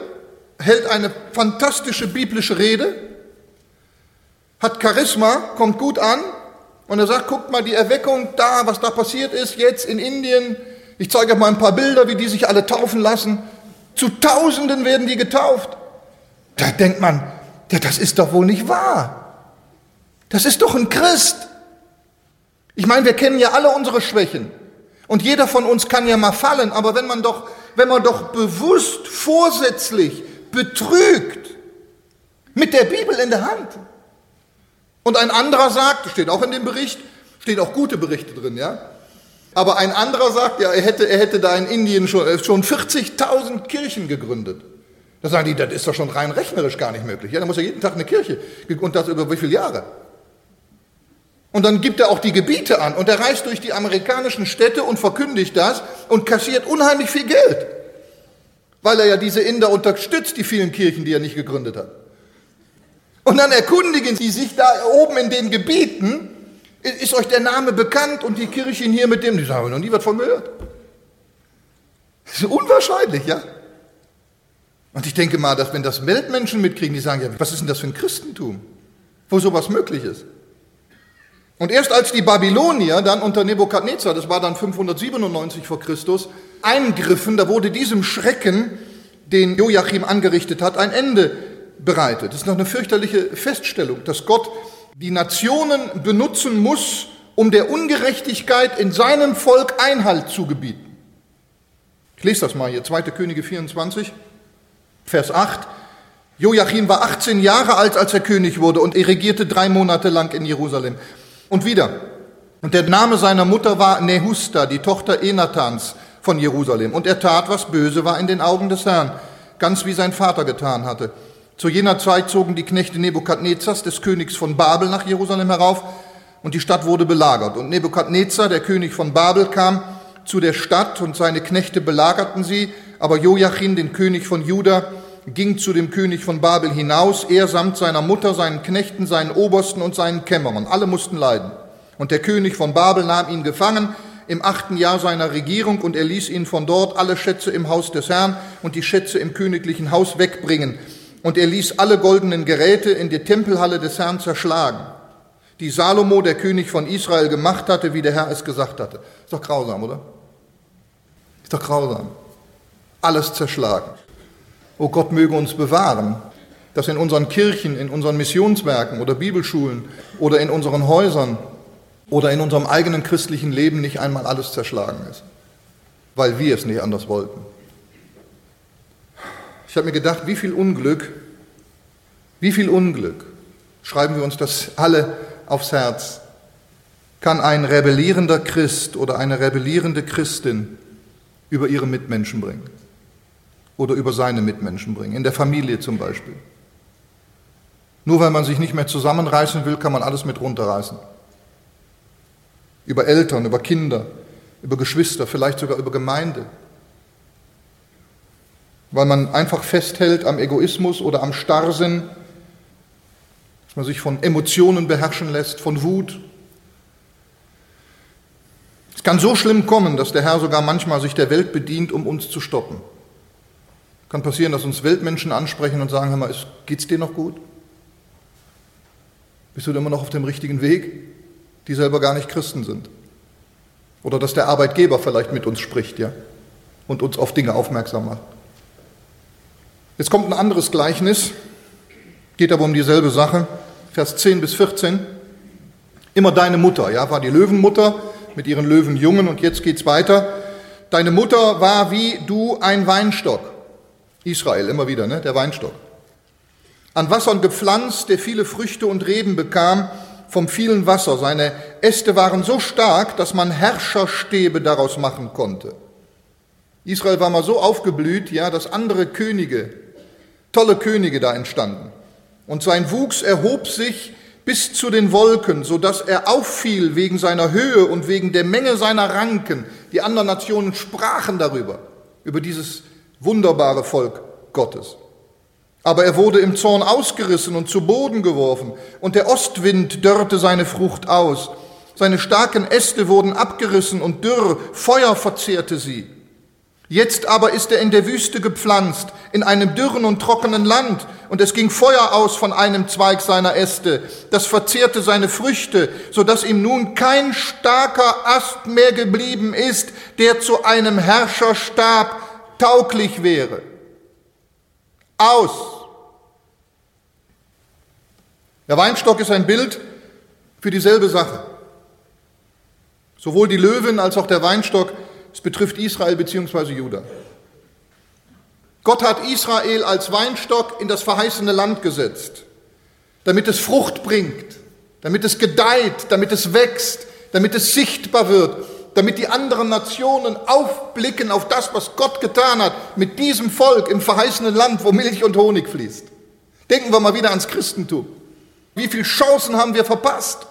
hält eine fantastische biblische Rede, hat Charisma, kommt gut an und er sagt, guckt mal die Erweckung da, was da passiert ist, jetzt in Indien. Ich zeige euch mal ein paar Bilder, wie die sich alle taufen lassen. Zu Tausenden werden die getauft. Da denkt man, ja, das ist doch wohl nicht wahr. Das ist doch ein Christ. Ich meine, wir kennen ja alle unsere Schwächen. Und jeder von uns kann ja mal fallen, aber wenn man doch, wenn man doch bewusst, vorsätzlich betrügt mit der Bibel in der Hand. Und ein anderer sagt, steht auch in dem Bericht, stehen auch gute Berichte drin, ja. Aber ein anderer sagt, ja, er hätte, er hätte da in Indien schon, äh, schon 40.000 Kirchen gegründet. Da sagen die, das ist doch schon rein rechnerisch gar nicht möglich. Ja, da muss er jeden Tag eine Kirche. Und das über wie viele Jahre? Und dann gibt er auch die Gebiete an und er reist durch die amerikanischen Städte und verkündigt das und kassiert unheimlich viel Geld weil er ja diese Inder unterstützt, die vielen Kirchen, die er nicht gegründet hat. Und dann erkundigen sie sich da oben in den Gebieten, ist euch der Name bekannt und die Kirchen hier mit dem, die sagen, noch nie was von gehört. Das ist unwahrscheinlich, ja. Und ich denke mal, dass wenn das Weltmenschen mitkriegen, die sagen, ja, was ist denn das für ein Christentum, wo sowas möglich ist? Und erst als die Babylonier dann unter Nebukadnezar, das war dann 597 vor Christus, eingriffen, da wurde diesem Schrecken, den Joachim angerichtet hat, ein Ende bereitet. Das ist noch eine fürchterliche Feststellung, dass Gott die Nationen benutzen muss, um der Ungerechtigkeit in seinem Volk Einhalt zu gebieten. Ich lese das mal hier, 2. Könige 24, Vers 8. Joachim war 18 Jahre alt, als er König wurde, und er regierte drei Monate lang in Jerusalem. Und wieder. Und der Name seiner Mutter war Nehusta, die Tochter Enathans von Jerusalem. Und er tat, was böse war in den Augen des Herrn, ganz wie sein Vater getan hatte. Zu jener Zeit zogen die Knechte Nebukadnezars, des Königs von Babel, nach Jerusalem herauf, und die Stadt wurde belagert. Und Nebukadnezar, der König von Babel, kam zu der Stadt, und seine Knechte belagerten sie, aber Joachim, den König von Juda, ging zu dem König von Babel hinaus, er samt seiner Mutter, seinen Knechten, seinen Obersten und seinen Kämmerern. Alle mussten leiden. Und der König von Babel nahm ihn gefangen im achten Jahr seiner Regierung und er ließ ihn von dort alle Schätze im Haus des Herrn und die Schätze im königlichen Haus wegbringen. Und er ließ alle goldenen Geräte in die Tempelhalle des Herrn zerschlagen, die Salomo, der König von Israel, gemacht hatte, wie der Herr es gesagt hatte. Ist doch grausam, oder? Ist doch grausam. Alles zerschlagen. Oh Gott möge uns bewahren, dass in unseren Kirchen, in unseren Missionswerken oder Bibelschulen oder in unseren Häusern oder in unserem eigenen christlichen Leben nicht einmal alles zerschlagen ist, weil wir es nicht anders wollten. Ich habe mir gedacht, wie viel Unglück, wie viel Unglück, schreiben wir uns das alle aufs Herz, kann ein rebellierender Christ oder eine rebellierende Christin über ihre Mitmenschen bringen oder über seine Mitmenschen bringen, in der Familie zum Beispiel. Nur weil man sich nicht mehr zusammenreißen will, kann man alles mit runterreißen. Über Eltern, über Kinder, über Geschwister, vielleicht sogar über Gemeinde. Weil man einfach festhält am Egoismus oder am Starrsinn, dass man sich von Emotionen beherrschen lässt, von Wut, es kann so schlimm kommen, dass der Herr sogar manchmal sich der Welt bedient, um uns zu stoppen. Kann passieren, dass uns Weltmenschen ansprechen und sagen, hör mal, geht's dir noch gut? Bist du immer noch auf dem richtigen Weg? Die selber gar nicht Christen sind. Oder dass der Arbeitgeber vielleicht mit uns spricht, ja? Und uns auf Dinge aufmerksam macht. Jetzt kommt ein anderes Gleichnis, geht aber um dieselbe Sache. Vers 10 bis 14. Immer deine Mutter, ja, war die Löwenmutter, mit ihren Löwenjungen und jetzt geht's weiter. Deine Mutter war wie du ein Weinstock. Israel immer wieder, ne? der Weinstock. An Wassern gepflanzt, der viele Früchte und Reben bekam vom vielen Wasser. Seine Äste waren so stark, dass man Herrscherstäbe daraus machen konnte. Israel war mal so aufgeblüht, ja, dass andere Könige, tolle Könige da entstanden. Und sein Wuchs erhob sich bis zu den Wolken, so dass er auffiel wegen seiner Höhe und wegen der Menge seiner Ranken. Die anderen Nationen sprachen darüber, über dieses wunderbare Volk Gottes. Aber er wurde im Zorn ausgerissen und zu Boden geworfen, und der Ostwind dörrte seine Frucht aus. Seine starken Äste wurden abgerissen und dürr, Feuer verzehrte sie. Jetzt aber ist er in der Wüste gepflanzt, in einem dürren und trockenen Land, und es ging Feuer aus von einem Zweig seiner Äste, das verzehrte seine Früchte, so dass ihm nun kein starker Ast mehr geblieben ist, der zu einem Herrscherstab tauglich wäre. Aus. Der Weinstock ist ein Bild für dieselbe Sache. Sowohl die Löwen als auch der Weinstock es betrifft Israel bzw. Juda. Gott hat Israel als Weinstock in das verheißene Land gesetzt, damit es Frucht bringt, damit es gedeiht, damit es wächst, damit es sichtbar wird, damit die anderen Nationen aufblicken auf das, was Gott getan hat mit diesem Volk im verheißenen Land, wo Milch und Honig fließt. Denken wir mal wieder ans Christentum. Wie viele Chancen haben wir verpasst?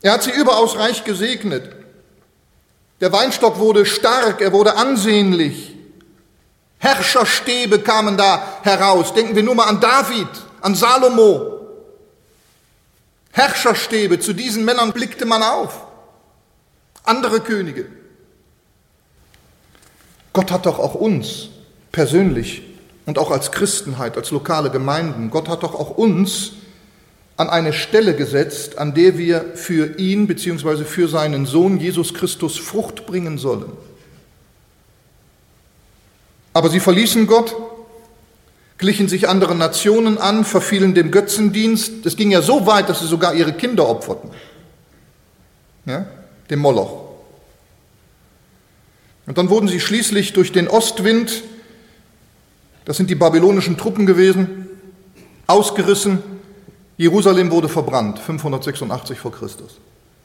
Er hat sie überaus reich gesegnet. Der Weinstock wurde stark, er wurde ansehnlich. Herrscherstäbe kamen da heraus. Denken wir nur mal an David, an Salomo. Herrscherstäbe, zu diesen Männern blickte man auf. Andere Könige. Gott hat doch auch uns persönlich und auch als Christenheit, als lokale Gemeinden, Gott hat doch auch uns an eine Stelle gesetzt, an der wir für ihn bzw. für seinen Sohn Jesus Christus Frucht bringen sollen. Aber sie verließen Gott, glichen sich anderen Nationen an, verfielen dem Götzendienst. Es ging ja so weit, dass sie sogar ihre Kinder opferten. Ja, dem Moloch. Und dann wurden sie schließlich durch den Ostwind, das sind die babylonischen Truppen gewesen, ausgerissen Jerusalem wurde verbrannt, 586 vor Christus.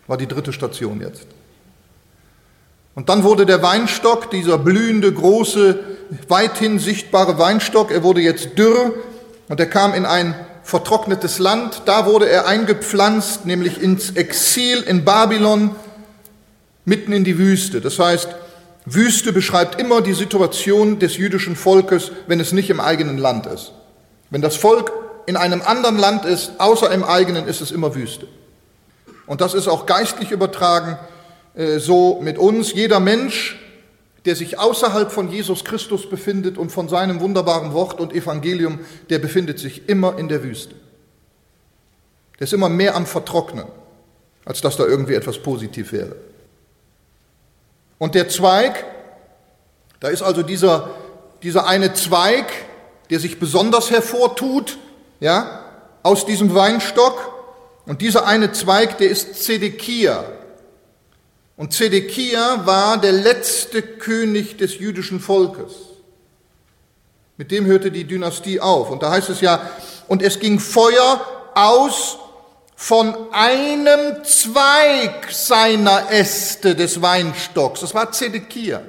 War die dritte Station jetzt. Und dann wurde der Weinstock, dieser blühende, große, weithin sichtbare Weinstock, er wurde jetzt dürr und er kam in ein vertrocknetes Land. Da wurde er eingepflanzt, nämlich ins Exil in Babylon, mitten in die Wüste. Das heißt, Wüste beschreibt immer die Situation des jüdischen Volkes, wenn es nicht im eigenen Land ist. Wenn das Volk in einem anderen Land ist, außer im eigenen, ist es immer Wüste. Und das ist auch geistlich übertragen äh, so mit uns. Jeder Mensch, der sich außerhalb von Jesus Christus befindet und von seinem wunderbaren Wort und Evangelium, der befindet sich immer in der Wüste. Der ist immer mehr am Vertrocknen, als dass da irgendwie etwas positiv wäre. Und der Zweig, da ist also dieser, dieser eine Zweig, der sich besonders hervortut, ja, aus diesem Weinstock. Und dieser eine Zweig, der ist Zedekia. Und Zedekia war der letzte König des jüdischen Volkes. Mit dem hörte die Dynastie auf. Und da heißt es ja, und es ging Feuer aus von einem Zweig seiner Äste des Weinstocks. Das war Zedekia.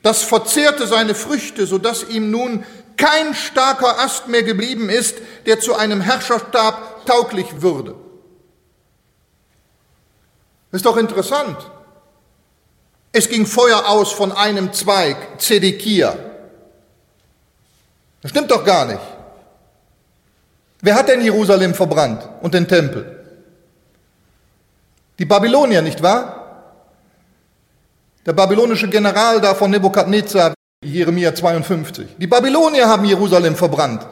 Das verzehrte seine Früchte, sodass ihm nun kein starker Ast mehr geblieben ist, der zu einem Herrscherstab tauglich würde. Ist doch interessant. Es ging Feuer aus von einem Zweig, Zedekia. Das stimmt doch gar nicht. Wer hat denn Jerusalem verbrannt und den Tempel? Die Babylonier, nicht wahr? Der babylonische General da von Nebukadnezar, Jeremia 52. Die Babylonier haben Jerusalem verbrannt.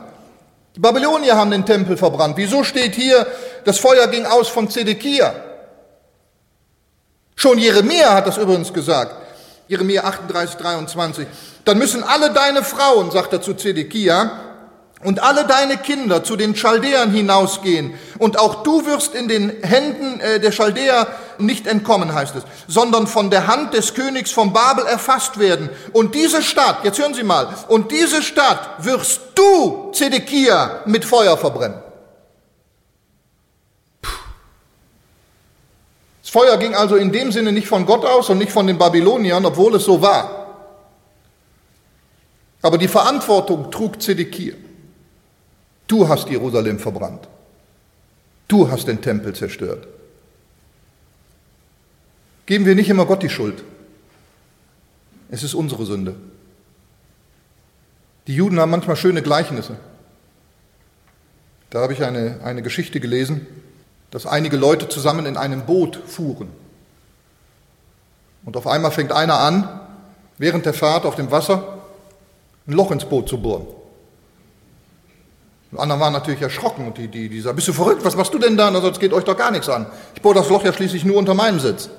Die Babylonier haben den Tempel verbrannt. Wieso steht hier, das Feuer ging aus von Zedekia? Schon Jeremia hat das übrigens gesagt. Jeremia 38, 23. Dann müssen alle deine Frauen, sagt er zu Zedekia, und alle deine Kinder zu den Chaldäern hinausgehen. Und auch du wirst in den Händen äh, der Chaldäer nicht entkommen, heißt es, sondern von der Hand des Königs von Babel erfasst werden. Und diese Stadt, jetzt hören Sie mal, und diese Stadt wirst du, Zedekia, mit Feuer verbrennen. Das Feuer ging also in dem Sinne nicht von Gott aus und nicht von den Babyloniern, obwohl es so war. Aber die Verantwortung trug Zedekia. Du hast Jerusalem verbrannt. Du hast den Tempel zerstört. Geben wir nicht immer Gott die Schuld. Es ist unsere Sünde. Die Juden haben manchmal schöne Gleichnisse. Da habe ich eine, eine Geschichte gelesen, dass einige Leute zusammen in einem Boot fuhren. Und auf einmal fängt einer an, während der Fahrt auf dem Wasser ein Loch ins Boot zu bohren. Die anderen waren natürlich erschrocken und die, die, die sagen, bist du verrückt, was machst du denn da? Also, das geht euch doch gar nichts an. Ich bohre das Loch ja schließlich nur unter meinem Sitz.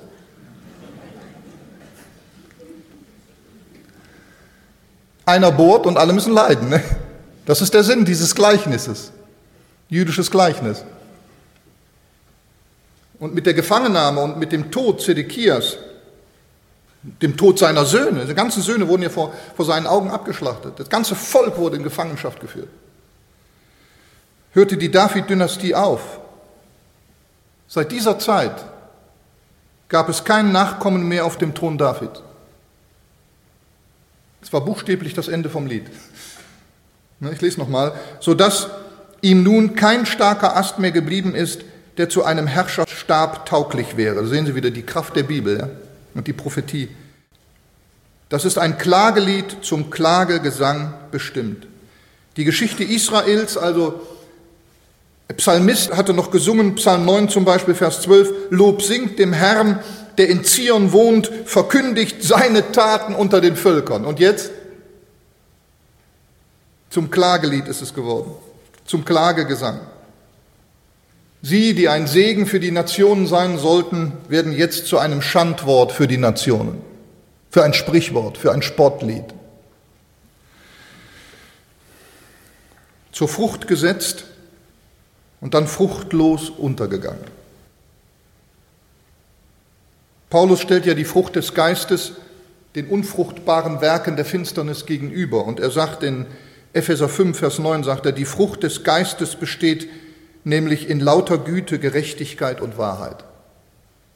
Einer bohrt und alle müssen leiden. Ne? Das ist der Sinn dieses Gleichnisses. Jüdisches Gleichnis. Und mit der Gefangennahme und mit dem Tod Zedekias, dem Tod seiner Söhne, die ganzen Söhne wurden ja vor, vor seinen Augen abgeschlachtet. Das ganze Volk wurde in Gefangenschaft geführt hörte die David-Dynastie auf. Seit dieser Zeit gab es kein Nachkommen mehr auf dem Thron David. Es war buchstäblich das Ende vom Lied. Ich lese nochmal. Sodass ihm nun kein starker Ast mehr geblieben ist, der zu einem Herrscherstab tauglich wäre. Da sehen Sie wieder die Kraft der Bibel ja? und die Prophetie. Das ist ein Klagelied zum Klagegesang bestimmt. Die Geschichte Israels, also Psalmist hatte noch gesungen, Psalm 9 zum Beispiel, Vers 12, Lob singt dem Herrn, der in Zion wohnt, verkündigt seine Taten unter den Völkern. Und jetzt? Zum Klagelied ist es geworden, zum Klagegesang. Sie, die ein Segen für die Nationen sein sollten, werden jetzt zu einem Schandwort für die Nationen, für ein Sprichwort, für ein Spottlied. Zur Frucht gesetzt, und dann fruchtlos untergegangen. Paulus stellt ja die Frucht des Geistes den unfruchtbaren Werken der Finsternis gegenüber. Und er sagt in Epheser 5, Vers 9, sagt er, die Frucht des Geistes besteht nämlich in lauter Güte, Gerechtigkeit und Wahrheit.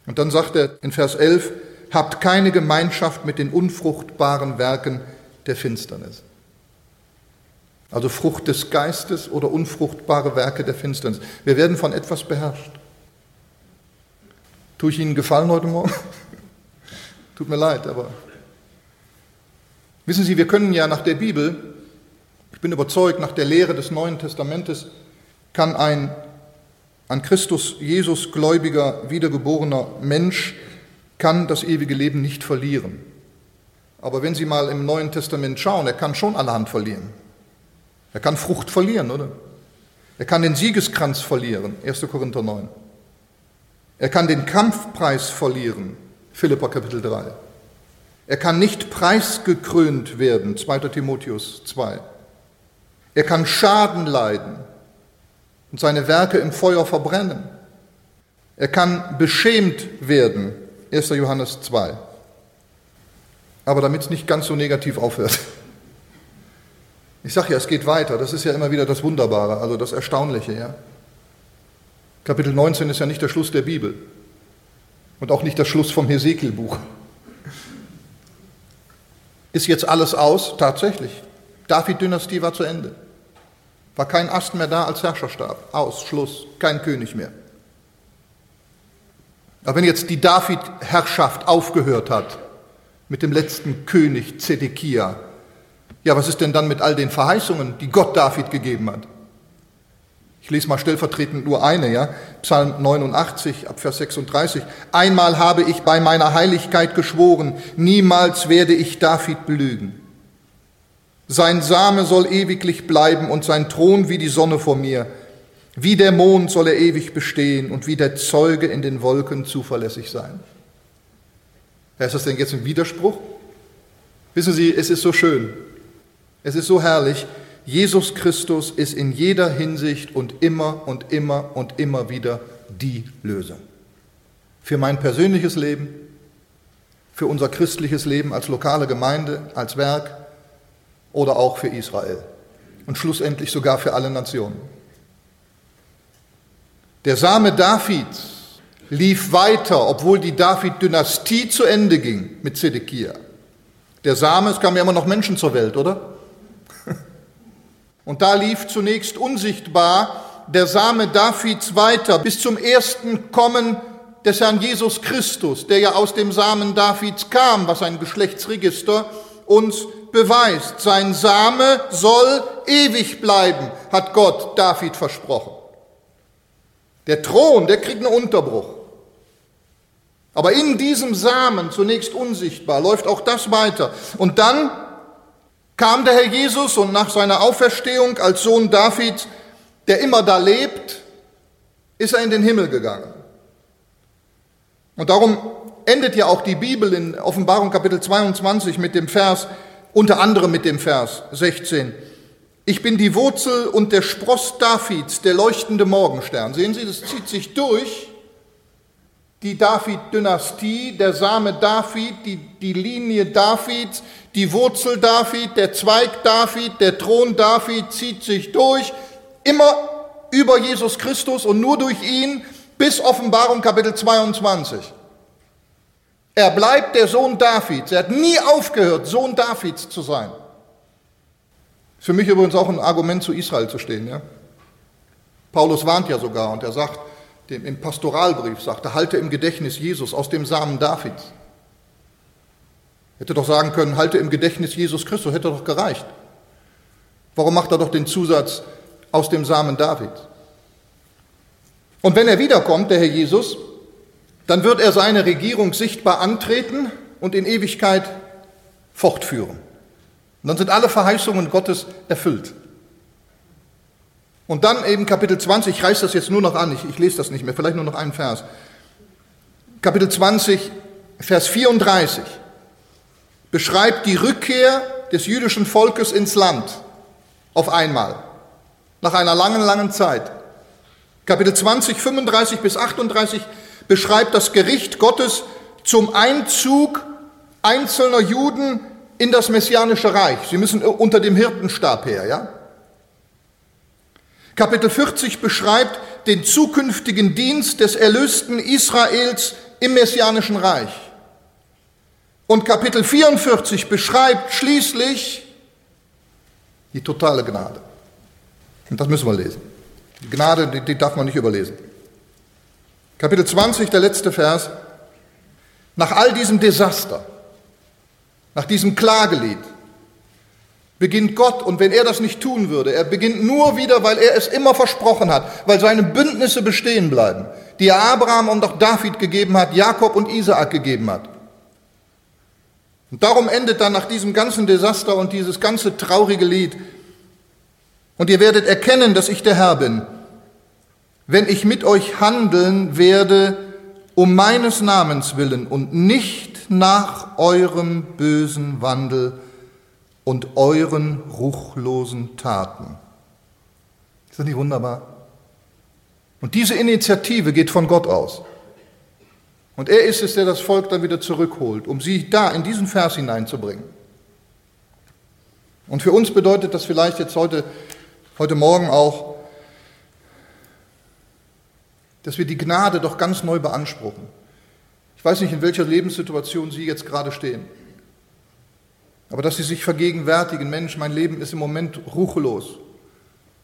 Und dann sagt er in Vers 11, habt keine Gemeinschaft mit den unfruchtbaren Werken der Finsternis. Also Frucht des Geistes oder unfruchtbare Werke der Finsternis. Wir werden von etwas beherrscht. Tue ich Ihnen Gefallen heute Morgen? Tut mir leid, aber wissen Sie, wir können ja nach der Bibel, ich bin überzeugt, nach der Lehre des Neuen Testamentes, kann ein an Christus Jesus gläubiger, wiedergeborener Mensch kann das ewige Leben nicht verlieren. Aber wenn Sie mal im Neuen Testament schauen, er kann schon allerhand verlieren. Er kann Frucht verlieren, oder? Er kann den Siegeskranz verlieren, 1. Korinther 9. Er kann den Kampfpreis verlieren, Philippa Kapitel 3. Er kann nicht preisgekrönt werden, 2. Timotheus 2. Er kann Schaden leiden, und seine Werke im Feuer verbrennen. Er kann beschämt werden, 1. Johannes 2. Aber damit es nicht ganz so negativ aufhört. Ich sage ja, es geht weiter. Das ist ja immer wieder das Wunderbare, also das Erstaunliche. Ja? Kapitel 19 ist ja nicht der Schluss der Bibel und auch nicht der Schluss vom Hesekiel-Buch. Ist jetzt alles aus? Tatsächlich. David-Dynastie war zu Ende. War kein Ast mehr da als Herrscherstab. Aus, Schluss, kein König mehr. Aber wenn jetzt die David-Herrschaft aufgehört hat mit dem letzten König Zedekia, ja, was ist denn dann mit all den Verheißungen, die Gott David gegeben hat? Ich lese mal stellvertretend nur eine, ja. Psalm 89, Abvers 36. Einmal habe ich bei meiner Heiligkeit geschworen, niemals werde ich David belügen. Sein Same soll ewiglich bleiben und sein Thron wie die Sonne vor mir. Wie der Mond soll er ewig bestehen und wie der Zeuge in den Wolken zuverlässig sein. Ja, ist das denn jetzt ein Widerspruch? Wissen Sie, es ist so schön, es ist so herrlich. Jesus Christus ist in jeder Hinsicht und immer und immer und immer wieder die Lösung. Für mein persönliches Leben, für unser christliches Leben als lokale Gemeinde, als Werk, oder auch für Israel und schlussendlich sogar für alle Nationen. Der Same Davids lief weiter, obwohl die David-Dynastie zu Ende ging mit Zedekia. Der Same, es kamen ja immer noch Menschen zur Welt, oder? Und da lief zunächst unsichtbar der Same Davids weiter bis zum ersten Kommen des Herrn Jesus Christus, der ja aus dem Samen Davids kam, was ein Geschlechtsregister uns beweist. Sein Same soll ewig bleiben, hat Gott David versprochen. Der Thron, der kriegt einen Unterbruch. Aber in diesem Samen, zunächst unsichtbar, läuft auch das weiter. Und dann kam der Herr Jesus und nach seiner Auferstehung als Sohn Davids, der immer da lebt, ist er in den Himmel gegangen. Und darum endet ja auch die Bibel in Offenbarung Kapitel 22 mit dem Vers, unter anderem mit dem Vers 16. Ich bin die Wurzel und der Spross Davids, der leuchtende Morgenstern. Sehen Sie, das zieht sich durch. Die David-Dynastie, der Same David, die, die Linie Davids, die Wurzel David, der Zweig David, der Thron David zieht sich durch. Immer über Jesus Christus und nur durch ihn bis Offenbarung Kapitel 22. Er bleibt der Sohn Davids. Er hat nie aufgehört, Sohn Davids zu sein. Für mich übrigens auch ein Argument zu Israel zu stehen. Ja? Paulus warnt ja sogar und er sagt, dem, im Pastoralbrief sagt er, halte im Gedächtnis Jesus aus dem Samen Davids. Hätte doch sagen können, halte im Gedächtnis Jesus Christus, hätte doch gereicht. Warum macht er doch den Zusatz aus dem Samen Davids? Und wenn er wiederkommt, der Herr Jesus, dann wird er seine Regierung sichtbar antreten und in Ewigkeit fortführen. Und dann sind alle Verheißungen Gottes erfüllt. Und dann eben Kapitel 20, ich reiße das jetzt nur noch an, ich, ich lese das nicht mehr, vielleicht nur noch einen Vers. Kapitel 20, Vers 34 beschreibt die Rückkehr des jüdischen Volkes ins Land auf einmal, nach einer langen, langen Zeit. Kapitel 20, 35 bis 38 beschreibt das Gericht Gottes zum Einzug einzelner Juden in das messianische Reich. Sie müssen unter dem Hirtenstab her, ja? Kapitel 40 beschreibt den zukünftigen Dienst des erlösten Israels im messianischen Reich. Und Kapitel 44 beschreibt schließlich die totale Gnade. Und das müssen wir lesen. Die Gnade, die, die darf man nicht überlesen. Kapitel 20, der letzte Vers. Nach all diesem Desaster, nach diesem Klagelied, beginnt Gott, und wenn er das nicht tun würde, er beginnt nur wieder, weil er es immer versprochen hat, weil seine Bündnisse bestehen bleiben, die er Abraham und auch David gegeben hat, Jakob und Isaak gegeben hat. Und darum endet dann nach diesem ganzen Desaster und dieses ganze traurige Lied, und ihr werdet erkennen, dass ich der Herr bin, wenn ich mit euch handeln werde um meines Namens willen und nicht nach eurem bösen Wandel und euren ruchlosen Taten. Ist das nicht wunderbar? Und diese Initiative geht von Gott aus. Und er ist es, der das Volk dann wieder zurückholt, um sie da in diesen Vers hineinzubringen. Und für uns bedeutet das vielleicht jetzt heute, heute Morgen auch, dass wir die Gnade doch ganz neu beanspruchen. Ich weiß nicht, in welcher Lebenssituation Sie jetzt gerade stehen. Aber dass Sie sich vergegenwärtigen, Mensch, mein Leben ist im Moment ruchelos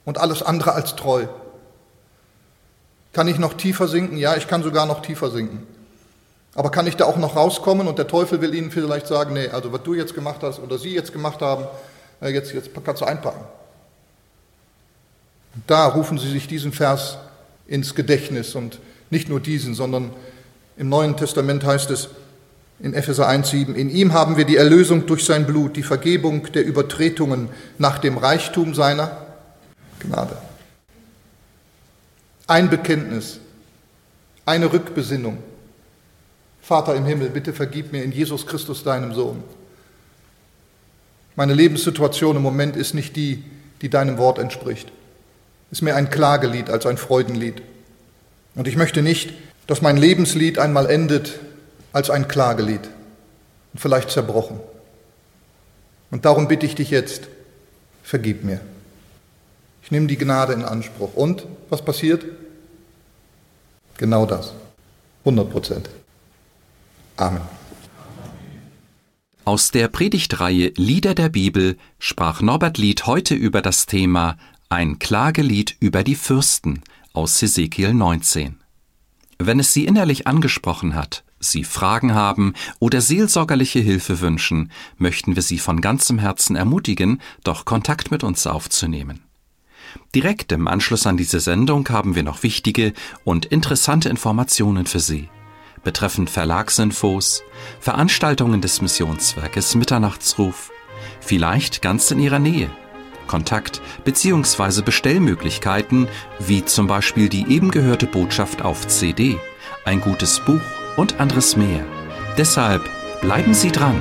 und alles andere als treu. Kann ich noch tiefer sinken? Ja, ich kann sogar noch tiefer sinken. Aber kann ich da auch noch rauskommen und der Teufel will Ihnen vielleicht sagen, nee, also was du jetzt gemacht hast oder Sie jetzt gemacht haben, äh, jetzt, jetzt kannst du einpacken. Und da rufen Sie sich diesen Vers ins Gedächtnis und nicht nur diesen, sondern im Neuen Testament heißt es, in Epheser 1,7, in ihm haben wir die Erlösung durch sein Blut, die Vergebung der Übertretungen nach dem Reichtum seiner Gnade. Ein Bekenntnis, eine Rückbesinnung. Vater im Himmel, bitte vergib mir in Jesus Christus, deinem Sohn. Meine Lebenssituation im Moment ist nicht die, die deinem Wort entspricht. Ist mehr ein Klagelied als ein Freudenlied. Und ich möchte nicht, dass mein Lebenslied einmal endet als ein Klagelied und vielleicht zerbrochen. Und darum bitte ich dich jetzt, vergib mir. Ich nehme die Gnade in Anspruch. Und was passiert? Genau das. 100 Prozent. Amen. Aus der Predigtreihe Lieder der Bibel sprach Norbert Lied heute über das Thema Ein Klagelied über die Fürsten aus Hesekiel 19. Wenn es Sie innerlich angesprochen hat, Sie Fragen haben oder seelsorgerliche Hilfe wünschen, möchten wir Sie von ganzem Herzen ermutigen, doch Kontakt mit uns aufzunehmen. Direkt im Anschluss an diese Sendung haben wir noch wichtige und interessante Informationen für Sie. Betreffend Verlagsinfos, Veranstaltungen des Missionswerkes Mitternachtsruf, vielleicht ganz in Ihrer Nähe, Kontakt bzw. Bestellmöglichkeiten, wie zum Beispiel die eben gehörte Botschaft auf CD, ein gutes Buch und anderes mehr. Deshalb bleiben Sie dran.